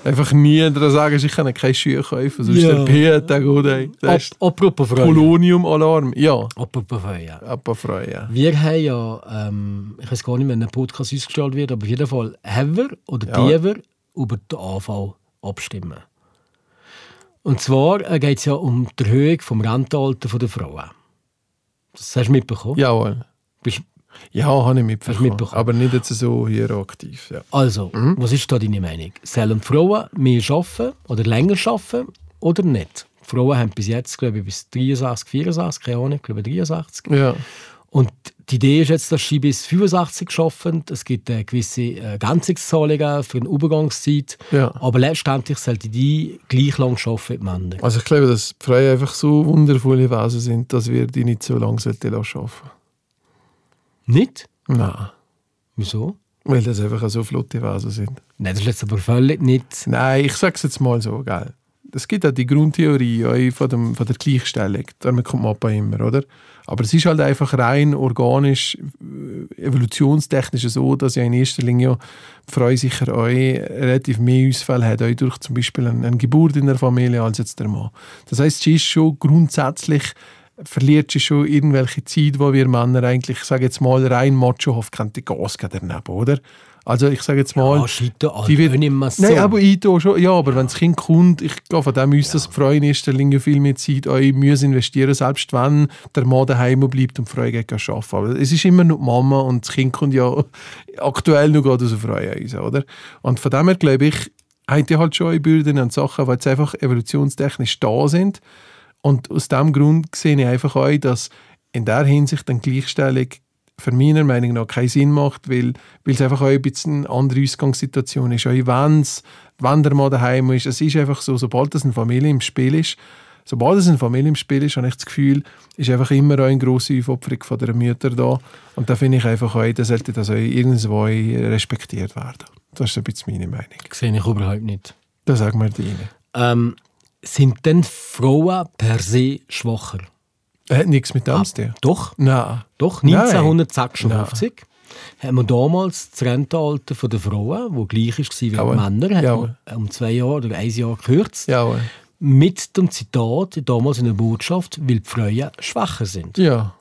einfach nie sagen, ich kann keine Schuhe kaufen, sonst Ja. der P der gut, ey. Das Ap apropos Freude. Polonium-Alarm. Ja, Apropos Freude. aber Freude, ja. Wir haben ja, ähm, ich weiß gar nicht, wenn ein Podcast ausgestrahlt wird, aber auf jeden Fall haben wir oder Ja. die wir über den AV abstimmen. Und zwar geht es ja um die Erhöhung vom Rentenalter der Frauen. Das hast du mitbekommen? Jawohl. Bist- Ja, habe ich mitbekommen. mitbekommen? Aber nicht jetzt so hier aktiv. Ja. Also, was ist da deine Meinung? Sollen Frauen mehr arbeiten oder länger arbeiten oder nicht? Die Frauen haben bis jetzt, glaube ich, bis 63, 64, keine Ahnung, ich glaube 63. ja. Und die Idee ist jetzt, dass sie bis 85 arbeiten. Es gibt äh, gewisse äh, Ergänzungszahlungen für eine Übergangszeit. Ja. Aber letztendlich sollten die gleich lang arbeiten wie die Männer. Also ich glaube, dass die Frauen einfach so wundervolle Wesen sind, dass wir die nicht so lange sollten arbeiten. Nicht? Nein. Wieso? Weil das einfach so flotte Wesen sind. Nein, das ist jetzt aber völlig nicht. Nein, ich sag's jetzt mal so, gell. es gibt auch die Grundtheorie auch von, dem, von der Gleichstellung, damit kommt Mappa immer, oder? Aber es ist halt einfach rein organisch, äh, evolutionstechnisch so, dass ja in erster Linie die Frau sicher auch relativ mehr Ausfälle hat, auch durch zum Beispiel eine, eine Geburt in der Familie als jetzt der Mann. Das heißt, sie ist schon grundsätzlich verliert sie schon irgendwelche Zeit, wo wir Männer eigentlich, ich sage jetzt mal, rein machohaft könnte Gas geben daneben, oder? Also ich sage jetzt mal, Ja, Scheiter, die wird, so. Nein, aber ich schon, ja, aber wenn das Kind kommt, ich gehe von dem aus, dass die Frau in erster Linie viel mehr Zeit euch müssen investieren selbst wenn der Mann daheim bleibt und Frau geht arbeiten. Aber es ist immer noch die Mama und das Kind kommt ja aktuell noch gerade aus der Frau raus, oder? Und von dem her glaube ich, hat die halt schon eine Bürden und Sachen, weil sie einfach evolutionstechnisch da sind. Und aus diesem Grund sehe ich einfach auch, dass in der Hinsicht eine Gleichstellung für meiner Meinung nach keinen Sinn macht, weil, weil es einfach auch ein bisschen eine andere Ausgangssituation ist. Auch wenn's, wenn der Mann daheim ist, es ist einfach so, sobald das eine Familie im Spiel ist, sobald es eine Familie im Spiel ist, habe ich das Gefühl, ist einfach immer auch eine grosse Aufopferung von der Mütter da. Und da finde ich einfach auch, da sollte das auch irgendwo respektiert werden. Das ist ein bisschen meine Meinung. sehe ich überhaupt nicht. Das sagen wir dir. Ähm, sind denn Frauen per se schwacher? Hat nichts mit dem zu tun. Doch, Nein. doch. Nein. 1956 haben wir damals das Rentenalter der Frauen, das gleich war wie Jawohl. Männer, Jawohl. um zwei Jahre oder ein Jahr gekürzt. Ja, Mit dem Zitat damals in der Botschaft, weil die Frauen schwächer sind. ja.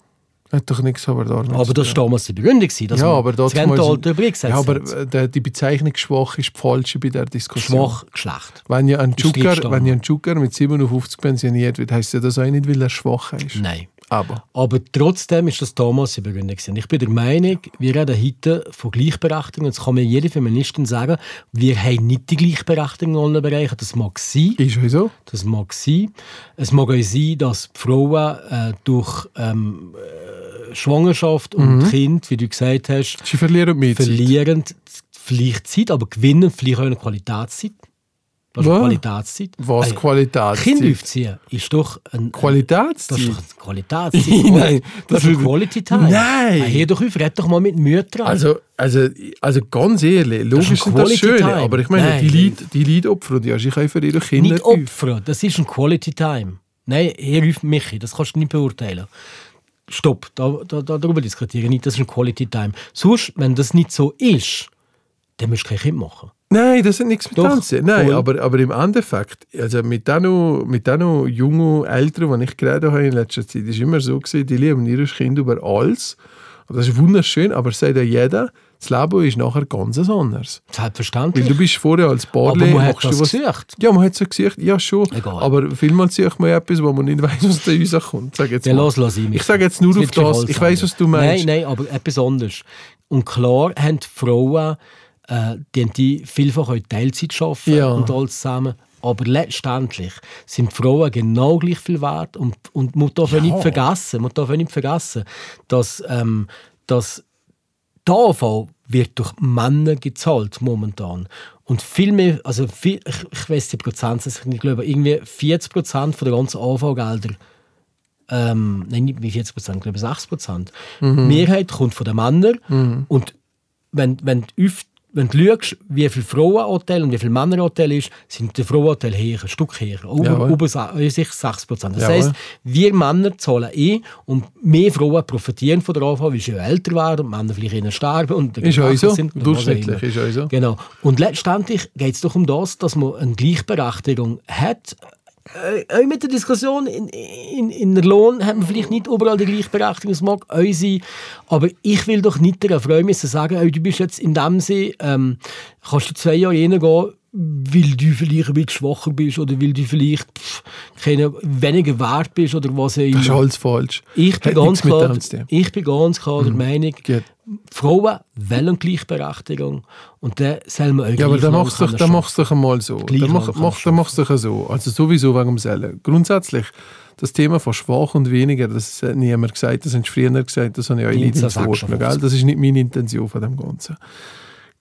Hat doch nichts aber da Aber das war damals die Begründung, dass ja, aber das Rentenalter übergesetzt Ja, aber äh, die Bezeichnung schwach ist die falsche bei der Diskussion. Schwach, schlecht. Wenn ja ein wenn ja Joker mit 57 pensioniert wird, heisst ja das auch nicht, weil er schwach ist. Nein. Aber Aber trotzdem ist das damals die Begründung. gewesen. Ich bin der Meinung, wir reden heute von Gleichberechtigung. Jetzt kann mir jede Feministin sagen, wir haben nicht die Gleichberechtigung in allen Bereichen. Das mag sein. ist so. Das mag sein. Es mag auch sein, dass Frauen äh, durch ähm, äh, Schwangerschaft und Mhm. Kind, wie du gesagt hast, Sie verlieren verlieren vielleicht Zeit, aber gewinnen vielleicht auch eine Qualitätszeit. Das ist? Qualitätszeit. Was Äh, Qualitätszeit? Kind aufziehen ist doch ein, das Qualitätszeit? ist doch Qualitätszeit. Nein, das das ist Quality Time. Nein. Hey, doch auf, red doch mal mit Müttern. Also, also, also ganz ehrlich, logisch ein ist das Quality schön, Time. aber ich meine, Nein. die Leute, die Leute opfern ja sich für ihre Kinder. nicht Opfer, das ist ein Quality Time. Nein, hier auf Michi, das kannst du nicht beurteilen. Stopp, da, da, da, darüber diskutieren nicht, das ist ein Quality Time. Sonst, wenn das nicht so ist, dann musst du kein Kind machen. Nein, das hat nichts mit Doch, tun. Nein, aber, aber im Endeffekt, also mit den mit jungen Eltern, die ich geredet habe in letzter Zeit, ist immer so gewesen, die lieben ihr Kind über alles. Und das ist wunderschön, aber sagt ja jeder, das Leben ist nachher ganz anders. Weil Selbstverständlich. du bist vorher als Aber Barley, man hat das was- gesucht. Ja, man hat so gesagt, ja schon. Egal. Aber vielmals sucht man etwas, wo man nicht weiß, was da rauskommt. Sag jetzt Ja, los, los ich ich sage jetzt nur auf das, ich weiß, was du meinst. Nein, nein, aber etwas anderes. Und klar haben die Frauen, äh, die, haben die vielfach auch Teilzeit arbeiten Ja. und alles zusammen. Aber letztendlich sind Frauen genau gleich viel wert. Und, und man darf ja. nicht vergessen, man darf nicht vergessen, dass, ähm, dass der AV wird durch Männer gezahlt momentan. Und viel mehr, also viel, ich, ich weiß die Prozentsätze nicht, glaube irgendwie 40 Prozent von der ganzen AV-Gelder ähm, nein, nicht wie 40 Prozent, glaube ich 60 Prozent. Die Mehrheit kommt von den Männern. Und wenn, wenn öf- wenn du schaust, wie viele Frauenanteil und wie viele Männeranteil ist, sind die Frauenanteil höher, ein Stück höher. Über, über sa- äh, sich 60 Prozent. Das Jawohl. heisst, wir Männer zahlen eh und mehr Frauen profitieren von der AV, weil sie älter werden und Männer vielleicht eher sterben und Ist auch so. sind Durchschnittlich ist auch so. Genau. Und letztendlich geht es doch um das, dass man eine Gleichberechtigung hat. Äh, auch mit der Diskussion in, in, in der Lohn hat man vielleicht nicht überall die Gleichberechtigung, es mag auch sein, aber ich will doch nicht der Frau müssen sagen, oh, du bist jetzt in dem Sinne, ähm, kannst du zwei Jahre reingehen, weil du vielleicht ein bisschen schwacher bist oder weil du vielleicht keine, weniger wert bist oder was auch immer. Das ist alles falsch. Ich bin, Hat ganz klar, ich bin ganz klar der Meinung, Gut. Frauen wollen Gleichberechtigung und dann soll man auch Ja, aber dann machst du dann machst doch einmal so. Dann lang mach, kann mach, dann machst du doch so. Also sowieso wegen dem Sellen. Grundsätzlich, das Thema von schwach und weniger, das hat niemand gesagt, das haben sie früher gesagt, das habe ich euch nicht 1956. entworfen. Gell? Das ist nicht meine Intention von dem Ganzen.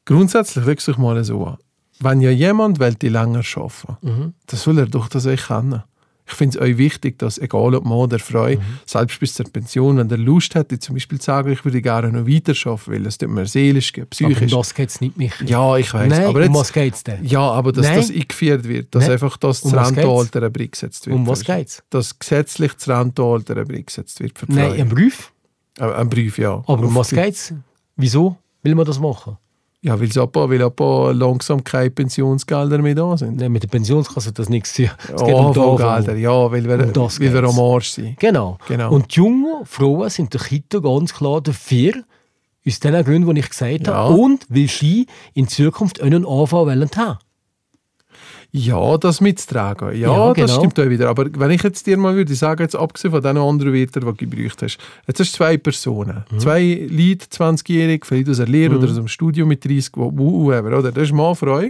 Grundsätzlich dich mal so an. Wenn ja jemand will, die länger arbeiten Mhm. dann soll er doch das auch können. Ich finde es euch wichtig, dass, egal ob Mann oder Frau, Mhm. selbst bis zur Pension, wenn der Lust hat, zum Beispiel zu sagen, ich würde gerne noch weiterarbeiten, weil es tut mir seelisch, geht, Aber um psychisch. das geht es nicht, Michi. ja, ich weiß. Nein, aber um jetzt, was geht es denn? ja, aber dass Nein. das eingeführt wird, dass Nein. einfach das Um? Rentenalter eingesetzt wird. Um was du? geht's? Dass gesetzlich das Rentenalter eingesetzt wird für Nein, ein Brief. Ein Brief, ja. Aber um was die- geht's? Wieso will man das machen? Ja, weil ab, weil ab langsam keine Pensionsgelder mehr da sind. Nein, mit der Pensionskasse hat das nichts zu tun. Es geht um die AHV-Gelder, AHV. ja, weil wir, Um das weil wir am Arsch sind. Genau. Genau. Und die jungen Frauen sind der Kita ganz klar dafür, aus den Gründen, die ich gesagt Ja. habe, und weil sie in Zukunft einen AV wollen haben. Ja, das mitzutragen. Ja, Ja, das genau. stimmt auch wieder. Aber wenn ich jetzt dir mal würde sagen, jetzt abgesehen von den anderen Wörtern, die du gebraucht hast, jetzt hast du zwei Personen. Mhm. Zwei Leute, 20-jährig, vielleicht aus einer Lehre oder aus einem Studium mit 30, wo- wo- whoever, oder? Das ist Mann, Frau.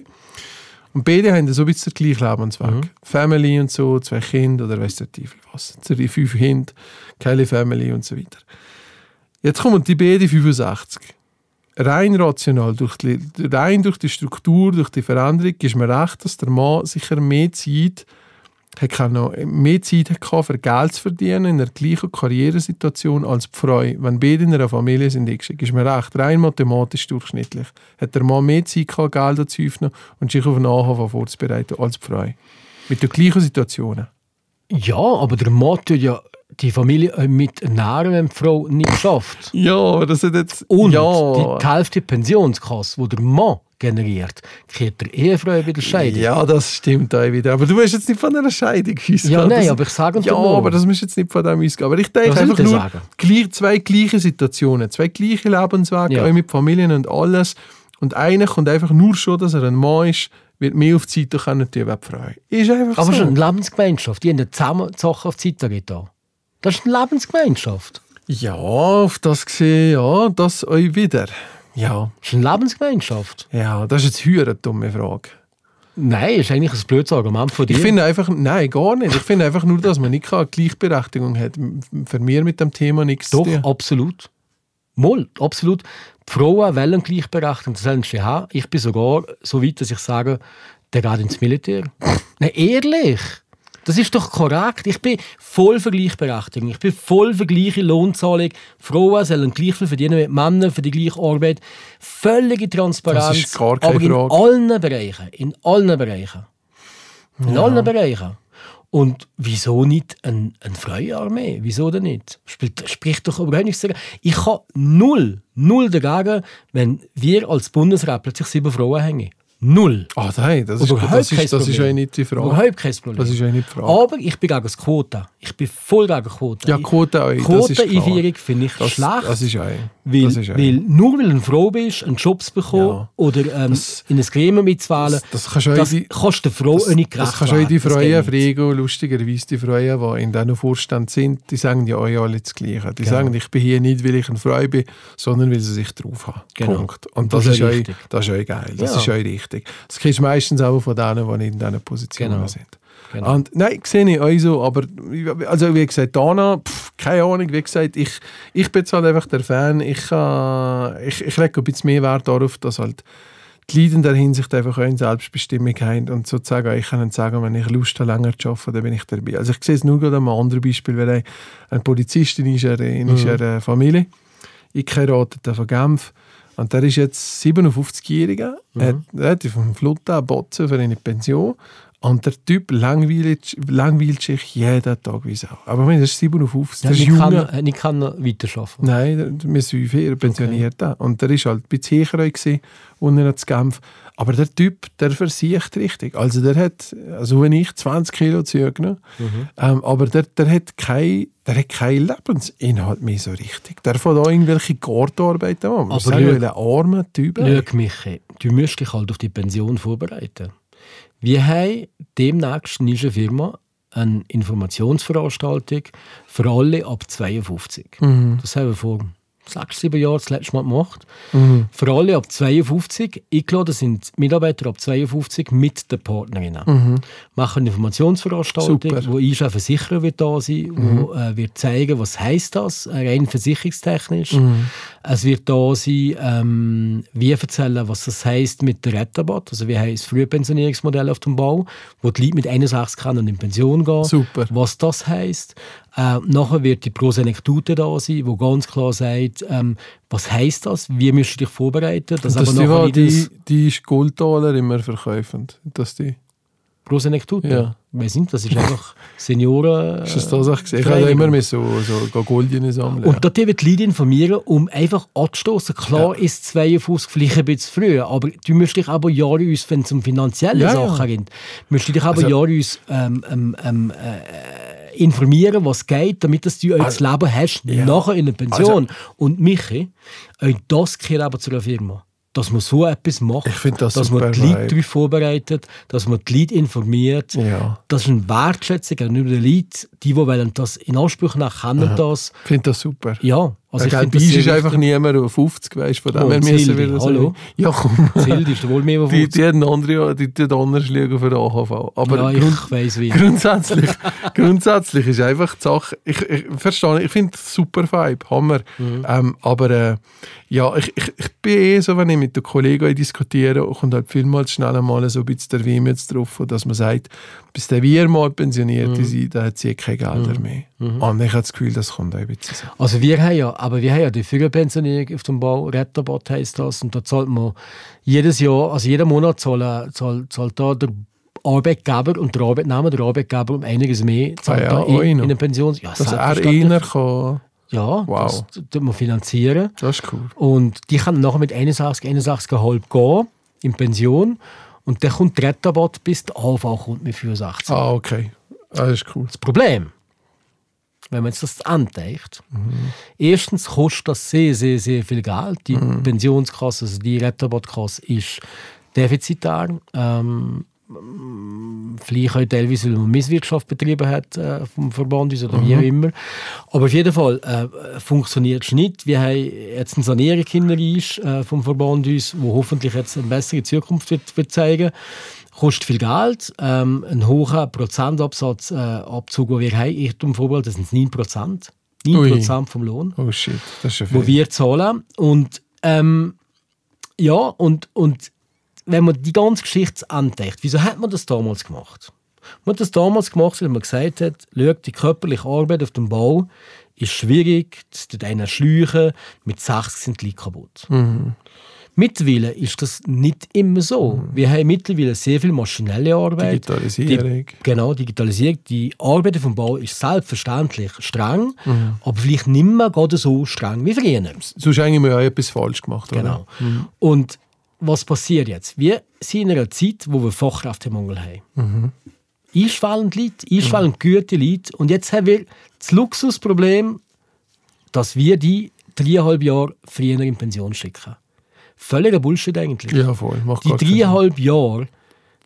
Und beide haben so ein bisschen den gleichen Lebensweg. Mhm. Family und so, zwei Kinder oder weiss der Teufel was. Drei, fünf Kinder, keine Family und so weiter. Jetzt kommen die beiden 65. Rein rational, durch die, rein durch die Struktur, durch die Veränderung, ist mir recht, dass der Mann sicher mehr Zeit hat noch mehr Zeit hat gehabt, für Geld zu verdienen in der gleichen Karrieresituation als die Frau. Wenn beide in einer Familie sind, ist mir recht, rein mathematisch durchschnittlich, hat der Mann mehr Zeit gehabt, Geld zu öffnen und sich auf einen AHV vorzubereiten als die Frau. Mit den gleichen Situationen. Ja, aber der Mann tut ja die Familie auch mit die Frau nicht schafft. Ja, aber das hat jetzt... Und ja, die, Hälfte Pensionskasse, die der Mann generiert, kriegt der Ehefrau wieder Scheidung. Ja, das stimmt auch wieder. Aber du musst jetzt nicht von einer Scheidung ausgehen. Ja, nein, Das- aber ich sage Ja, dir nur. aber das musst jetzt nicht von dem ausgehen. Aber ich denke Was einfach nur, sagen? zwei gleiche Situationen, zwei gleiche Lebenswege, Ja. auch mit Familien und alles. Und einer kommt einfach nur schon, dass er ein Mann ist, wird mehr auf die Seite können tun. Ist einfach aber so. schon eine Lebensgemeinschaft. Die haben zusammen die Sachen auf die Seite getan. Das ist eine Lebensgemeinschaft. Ja, auf das gesehen, ja, das euch wieder. Ja, Das ist eine Lebensgemeinschaft. ja, das ist jetzt eine dumme Frage. Nein, ist eigentlich ein blödes Argument von dir. Ich finde einfach, nein, gar nicht. Ich finde einfach nur, dass man nicht keine Gleichberechtigung hat. Für mich mit dem Thema nichts Doch, zu tun. absolut. Moll, absolut. Die Frauen wollen Gleichberechtigung, das sollen sie haben. Ich bin sogar so weit, dass ich sage, der geht ins Militär. Nein, ehrlich. Das ist doch korrekt. Ich bin voll für Gleichberechtigung. Ich bin voll für gleiche Lohnzahlung. Frauen sollen gleich viel verdienen wie Männer für die gleiche Arbeit. Völlige Transparenz. Das ist gar keine aber in Frage. allen Bereichen. In allen Bereichen. In allen Bereichen. Und wieso nicht eine, eine freie Armee? Wieso denn nicht? Spielt, spricht doch überhaupt nichts dagegen. Ich habe null, null dagegen, wenn wir als Bundesrat plötzlich sieben Frauen hängen. Null. Ah, nein, das ist, das ist, das ist ja nicht die Frage. Überhaupt kein Problem. Das ist ja nicht die Frage. Aber ich bin gegen das Quota. Ich bin voll gegen Quota. Ja, Quote auch, das. Quoteneinführung finde ich Das, schlecht. das ist auch. Weil, das ist auch. weil nur weil du Frau bist, einen Job zu bekommen Ja. oder ähm, in ein Gremium mitzuwählen, Das- das kannst du das kannst Frau auch nicht gerecht Das kannst du die. Das nicht. fragen. Lustigerweise die Freien, die in diesen Vorstand sind, die sagen ja euch alle das Gleiche. Die Genau. sagen, ich bin hier nicht, weil ich eine Frau bin, sondern weil sie sich drauf haben. Genau. Punkt. Und Das das, ist ist, euch, richtig. das ist euch geil. Das ist euch richtig. Das kriegst du meistens auch von denen, die in diesen Positionen Genau. sind. Genau. Und, nein, sehe ich euch so, aber also wie gesagt, Dana, pff, keine Ahnung, wie gesagt, ich, ich bin halt einfach der Fan, ich, äh, ich, ich lege ein bisschen mehr Wert darauf, dass halt die Leute in der Hinsicht einfach auch eine Selbstbestimmung haben und sozusagen, ich kann sagen, wenn ich Lust habe, länger zu arbeiten, dann bin ich dabei. Also ich sehe es nur gerade an einem anderen Beispiel, weil ein- Polizist in unserer, in unserer Familie, ich heiratet von Genf, und der ist jetzt 57-Jähriger, er hat relativ Flut an Botzen für eine Pension und der Typ langweilt, langweilt sich jeden Tag wie Sau. Aber ich meine, das ist 57, Ja, das ist nicht kann, junger. er- nicht kann er weiterarbeiten. Nein, wir sind vier pensioniert. Okay. Und der war halt ein bisschen gewesen, unten in Genf. Aber der Typ, der versiegt richtig. Also der hat, also wenn ich 20 Kilo zugenommen, ähm, aber der, der hat keinen der hat keinen Lebensinhalt mehr so richtig. Der fährt auch irgendwelche Gartenarbeiten an. Aber ein armer Typ. Schau, Michi, du musst dich halt auf die Pension vorbereiten. Wir haben demnächst in unserer Firma eine Informationsveranstaltung für alle ab 52. Mhm. Das haben wir vor sechs, sieben Jahren das letzte Mal gemacht. Mhm. Für alle ab 52. Eingeladen sind Mitarbeiter ab 52 mit den Partnerinnen. Machen eine Informationsveranstaltung, Mhm. Super. Mhm. wo ich ein Versicherer wird da sein, wo äh, wird zeigen, was heißt das, rein versicherungstechnisch. Mhm. Es wird da sein, ähm, wie erzählen, was das heißt mit der Rettabat, also wie heißt das Frühpensionierungsmodell auf dem Bau, wo die Leute mit 61 können in Pension gehen. Super. Was das heißt. Äh, nachher wird die Prosenektute da sein, wo ganz klar sagt, ähm, was heißt das, wie musst du dich vorbereiten, dass dass aber die, das die, die Goldtaler immer verkaufen. Dass die, Prosenektute. Ja. Ich weiss nicht, das ist einfach Senioren. hast du das gesehen? Ich habe immer mehr so, so Goldien sammeln. Und dort wird die Leute informieren, um einfach anzustoßen. Klar ist 52 vielleicht ein bisschen früh, aber du musst dich aber Jahre uns, wenn es um finanzielle Ja, ja. Sachen geht, musst du dich aber Also- Jahre uns ähm, ähm, ähm, äh, informieren, was geht, damit dass du auch das Leben hast, ja. nachher in der Pension. Und Michi, auch das gehört aber zu einer Firma. Dass man so etwas macht, Ich das dass man die Leute darauf vorbereitet, dass man die Leute informiert. Ja. Das ist eine Wertschätzung gegenüber den Leuten, die, die wollen das in Anspruch nehmen, kennen das. Ich finde das super. Ja, also ich ja, uns sehr ist einfach niemand auf 50, weißt von dem Oh, her müssen Zildi, wir das hallo? Ja, komm. Zild ist wohl mehr Die, die haben andere, die tun anders schauen für den AHV. Aber Ja, ich Grund, weiss wie. grundsätzlich, grundsätzlich ist einfach die Sache, ich, ich verstehe, ich finde es super Vibe, Hammer. Mhm. Ähm, aber äh, ja, ich, ich, ich bin eh so, wenn ich mit den Kollegen diskutiere, kommt halt vielmals schnell mal so ein bisschen der Wim jetzt drauf, dass man sagt, bis der wir mal pensioniert Mhm. ist, dann hat sie keine Gelder mehr. Und ich habe das Gefühl, das kommt auch ein bisschen so. Also wir haben ja, aber wir haben ja die Frühpensionierung auf dem Bau, Rettabat heisst das, und da zahlt man jedes Jahr, also jeden Monat zahlt, zahlt, zahlt da der Arbeitgeber und der Arbeitnehmer, der Arbeitgeber um einiges mehr zahlt Ah ja, da in, in den Pensions... Ja, Dass er einer kann, Ja, Wow. das tut man finanzieren. das ist cool. Und die kann nachher mit 61, 61,5 gehen in Pension. Und dann kommt der Rettabat bis der AV kommt mit 65. Ah, okay. Das ist cool. Das Problem, wenn man jetzt das anteilt, erstens kostet das sehr, sehr, sehr viel Geld. Die Pensionskasse, also die Rettabatkasse, ist defizitär. Ähm, vielleicht auch teilweise, weil man Misswirtschaft betrieben hat äh, vom Verband uns oder wie auch immer. Aber auf jeden Fall äh, funktioniert es nicht. Wir haben jetzt eine Sanierung uns äh, vom Verband uns, wo hoffentlich jetzt eine bessere Zukunft wird, wird zeigen kostet viel Geld. Ähm, ein hoher Prozentabsatz, äh, Abzug, den wir haben, ich zum Vorbild, das sind 9%. 9% vom Lohn, Oh shit, das ist ja wo viel. wir zahlen. Und ähm, ja, und, und wenn man die ganze Geschichte anteilt, wieso hat man das damals gemacht? Man hat das damals gemacht, weil man gesagt hat, schau, die körperliche Arbeit auf dem Bau ist schwierig, das tut einen schläuchen, mit 60 sind die Leute kaputt. Mittlerweile ist das nicht immer so. Wir haben mittlerweile sehr viel maschinelle Arbeit. Digitalisierung. Die, genau, Digitalisierung. Die Arbeit vom Bau ist selbstverständlich streng, aber vielleicht nicht mehr gerade so streng wie früher. Sonst eigentlich wir auch etwas falsch gemacht? Genau. Und was passiert jetzt? Wir sind in einer Zeit, wo wir Fachkräftemangel haben. Einschwellend Leute, einschwellend gute Leute. Und jetzt haben wir das Luxusproblem, dass wir die dreieinhalb Jahre früher in Pension schicken. Völliger Bullshit eigentlich. Ja, voll. Macht Die dreieinhalb Jahre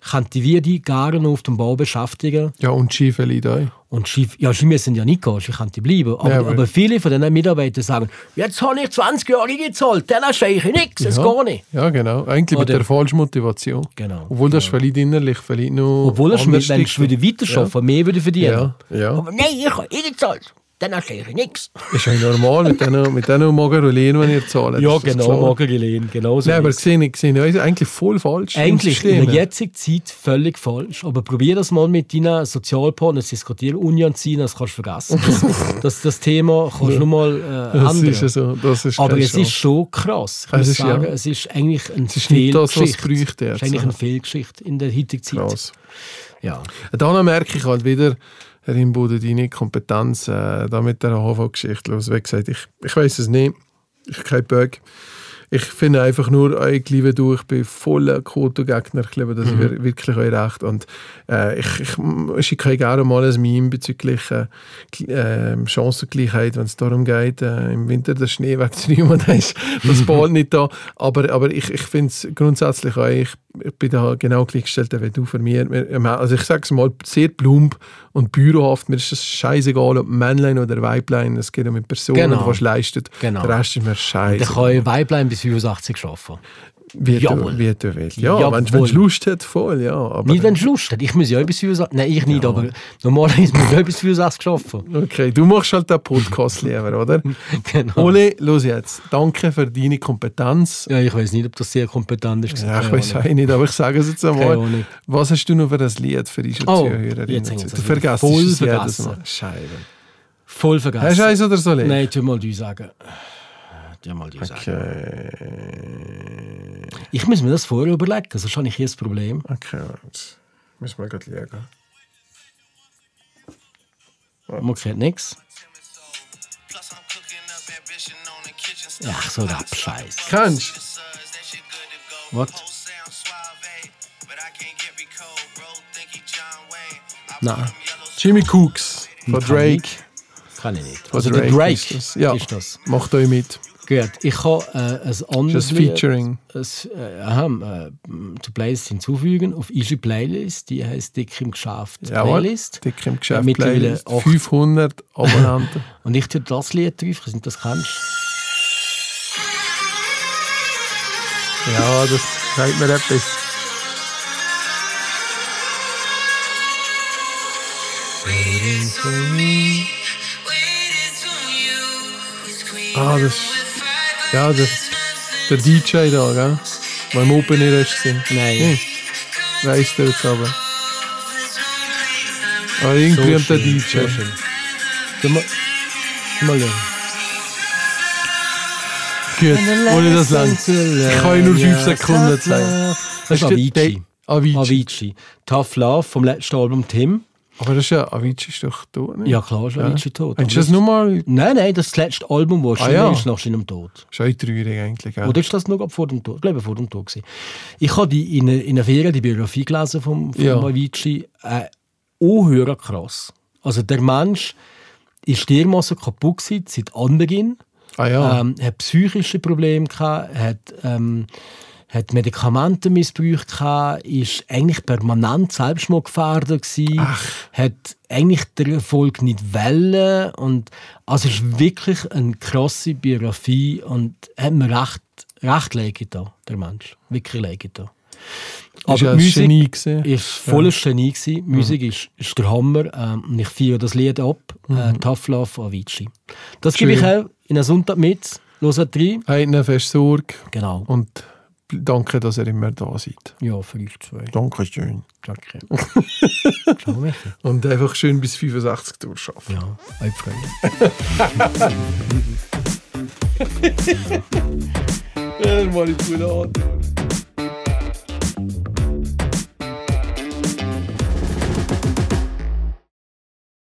könnten wir die gerne noch auf dem Bau beschäftigen. Ja, und schiefe Leute auch. Und sie, ja, sie müssen ja nicht gehen, sie könnten bleiben. Aber, Ja, aber- viele von diesen Mitarbeitern sagen, jetzt habe ich 20 Jahre gezahlt, dann stehe ich nichts, es ja. geht nicht. Ja, genau. Eigentlich mit Oder- der falschen Motivation. Genau. Obwohl das vielleicht innerlich vielleicht noch Obwohl mit, wenn ich wieder weiterarbeiten mehr würde verdienen. Ja, ja. Aber nein, ich habe eh gezahlt, dann stehe ich nichts. Ist ja normal mit diesen mit diesen Magarolien, die ihr zahlt. Ja, Das genau. Magergelehn, genau so. Nein, aber gesehen, gesehen, ja, ist eigentlich voll falsch. Eigentlich in der jetzigen Zeit völlig falsch. Aber probier das mal mit deinen Sozialpartnern zu diskutieren. Union ziehen, das kannst du vergessen. Das, das, das Thema kannst du nur mal äh, Das ändern. ist ja so. Das ist Aber es ist schon krass. Ich Es muss ist ja- sagen, es ist eigentlich eine Es ist nicht das, was es bräuchte Es ist eigentlich ja. eine Fehlgeschichte in der heutigen Zeit. Krass. Ja. Dann merke ich halt wieder, Herr Imbude, deine Kompetenz äh, da mit der HV-Geschichte los. Wie gesagt, ich, ich weiß es nicht. Ich keinen Bug. Ich finde einfach nur, ich liebe du, ich bin voller Koto-Gegner. Ich glaube, das Mhm. ist wirklich euch recht. Und äh, ich, ich, schicke gerne mal ein Meme bezüglich äh, Gl- äh, Chancengleichheit, wenn es darum geht, äh, im Winter den Schnee wegzunehmen. dann ist das bald nicht da. Aber, aber ich, ich finde es grundsätzlich auch, ich, ich bin da genau gleichgestellt wie du von mir. Also ich sage es mal sehr plump und bürohaft. Mir ist es scheißegal, ob Männlein oder Weiblein. Es geht um die Person, Genau. die was leistet. Genau. Der Rest ist mir scheiße. kann ja Weiblein bis 85 arbeiten. Wie du, Jawohl. wie du willst. Ja, wenn du Lust hast, voll, ja. Aber, Nicht, wenn du Lust hast. Ich muss ja auch bis 65... Nein, ich nicht, aber normalerweise muss ich auch bis 65 arbeiten. Okay, du machst halt den Podcast lieber, oder? Genau. Ole, los jetzt. Danke für deine Kompetenz. Ja, ich weiß nicht, ob das sehr kompetent ist. Ja, ich weiß auch nicht, aber ich sage es jetzt einmal. Was hast du noch für das Lied für unsere Oh, Zuhörerinnen? Du es vergisst voll es jedes vergessen. Mal. Scheibe. Voll vergessen. Hast du eins oder soll ich? Nein, tu mal du sagen. Tu mal du sagen. Okay, Ich muss mir das vorher überlegen, sonst habe ich hier ein Problem. okay, jetzt müssen wir gerade schauen. Man kennt nichts. Ach, so der Scheiß. Kennst du? Was? Nein, Jimmy Cooks von Kann Drake. kann ich nicht. Von Also der Drake ist ist das. das. Ja, macht euch mit. Gut, ich habe äh, ein anderes Just Lied, featuring. ein, äh, aha, äh, to Playlist hinzufügen auf Easy Playlist, die heißt Dick im Geschäft Jawohl. Playlist. Dick im Ja, Geschäft. mittlerweile Playlist. acht. 500 Abonnenten. Und ich tue das Lied drauf, ich weiß nicht, ob du das kennst. ja, das sagt mir etwas. Ah, das ist. Ja, der, der DJ da, gell? Der im Open Air ist. gewesen. Nein. Hm. Weißt du jetzt aber. Aber irgendwie so der schön, DJ. so schön. Mal, tu mal schauen. Gut, ohne das lang. Ich kann nur 5 Sekunden zeigen. Das ist Avicii. Avicii. Avicii. Tough Love vom letzten Album Tim. Aber das ist ja, Avicii ist doch tot, ne? Ja, klar ist Avicii tot. Hast du das Aber nochmal? Nein, nein, das ist das letzte Album, das Ah, erschienen ja. ist nach seinem Tod. Ist auch traurig eigentlich, gell? Oder ist das noch vor dem Tod? Ich glaube, vor dem Tod. Gewesen. Ich habe die in, in einer Ferien die Biografie gelesen von, von Ja. Avicii. Äh, unhöher krass. Also der Mensch ist dermaßen kaputt gewesen, seit Anbeginn. Ah ja. Ähm, hat psychische Probleme gehabt, hat, ähm, hat Medikamente missbraucht gehabt, ist eigentlich permanent Selbstmordgefährdet gewesen, hat eigentlich den Erfolg nicht wollen und also es ist wirklich eine krasse Biografie und hat mir recht, recht da der Mensch, wirklich leid da. ist ja gewesen. ist volles Genie gewesen. Musik ist, ist der Hammer ähm, ich feiere das Lied ab, äh, Tough Love von Avicii. Das gebe ich Schön. auch in einen Sonntag mit. Los rein. Habt eine fest Sorge Genau. und danke, dass ihr immer da seid. Ja, für euch zwei. Dankeschön. Danke. Ciao, Michi. Und einfach schön bis 65 durchschaffen. Ja, euch Freunde. Ja, mal gut an.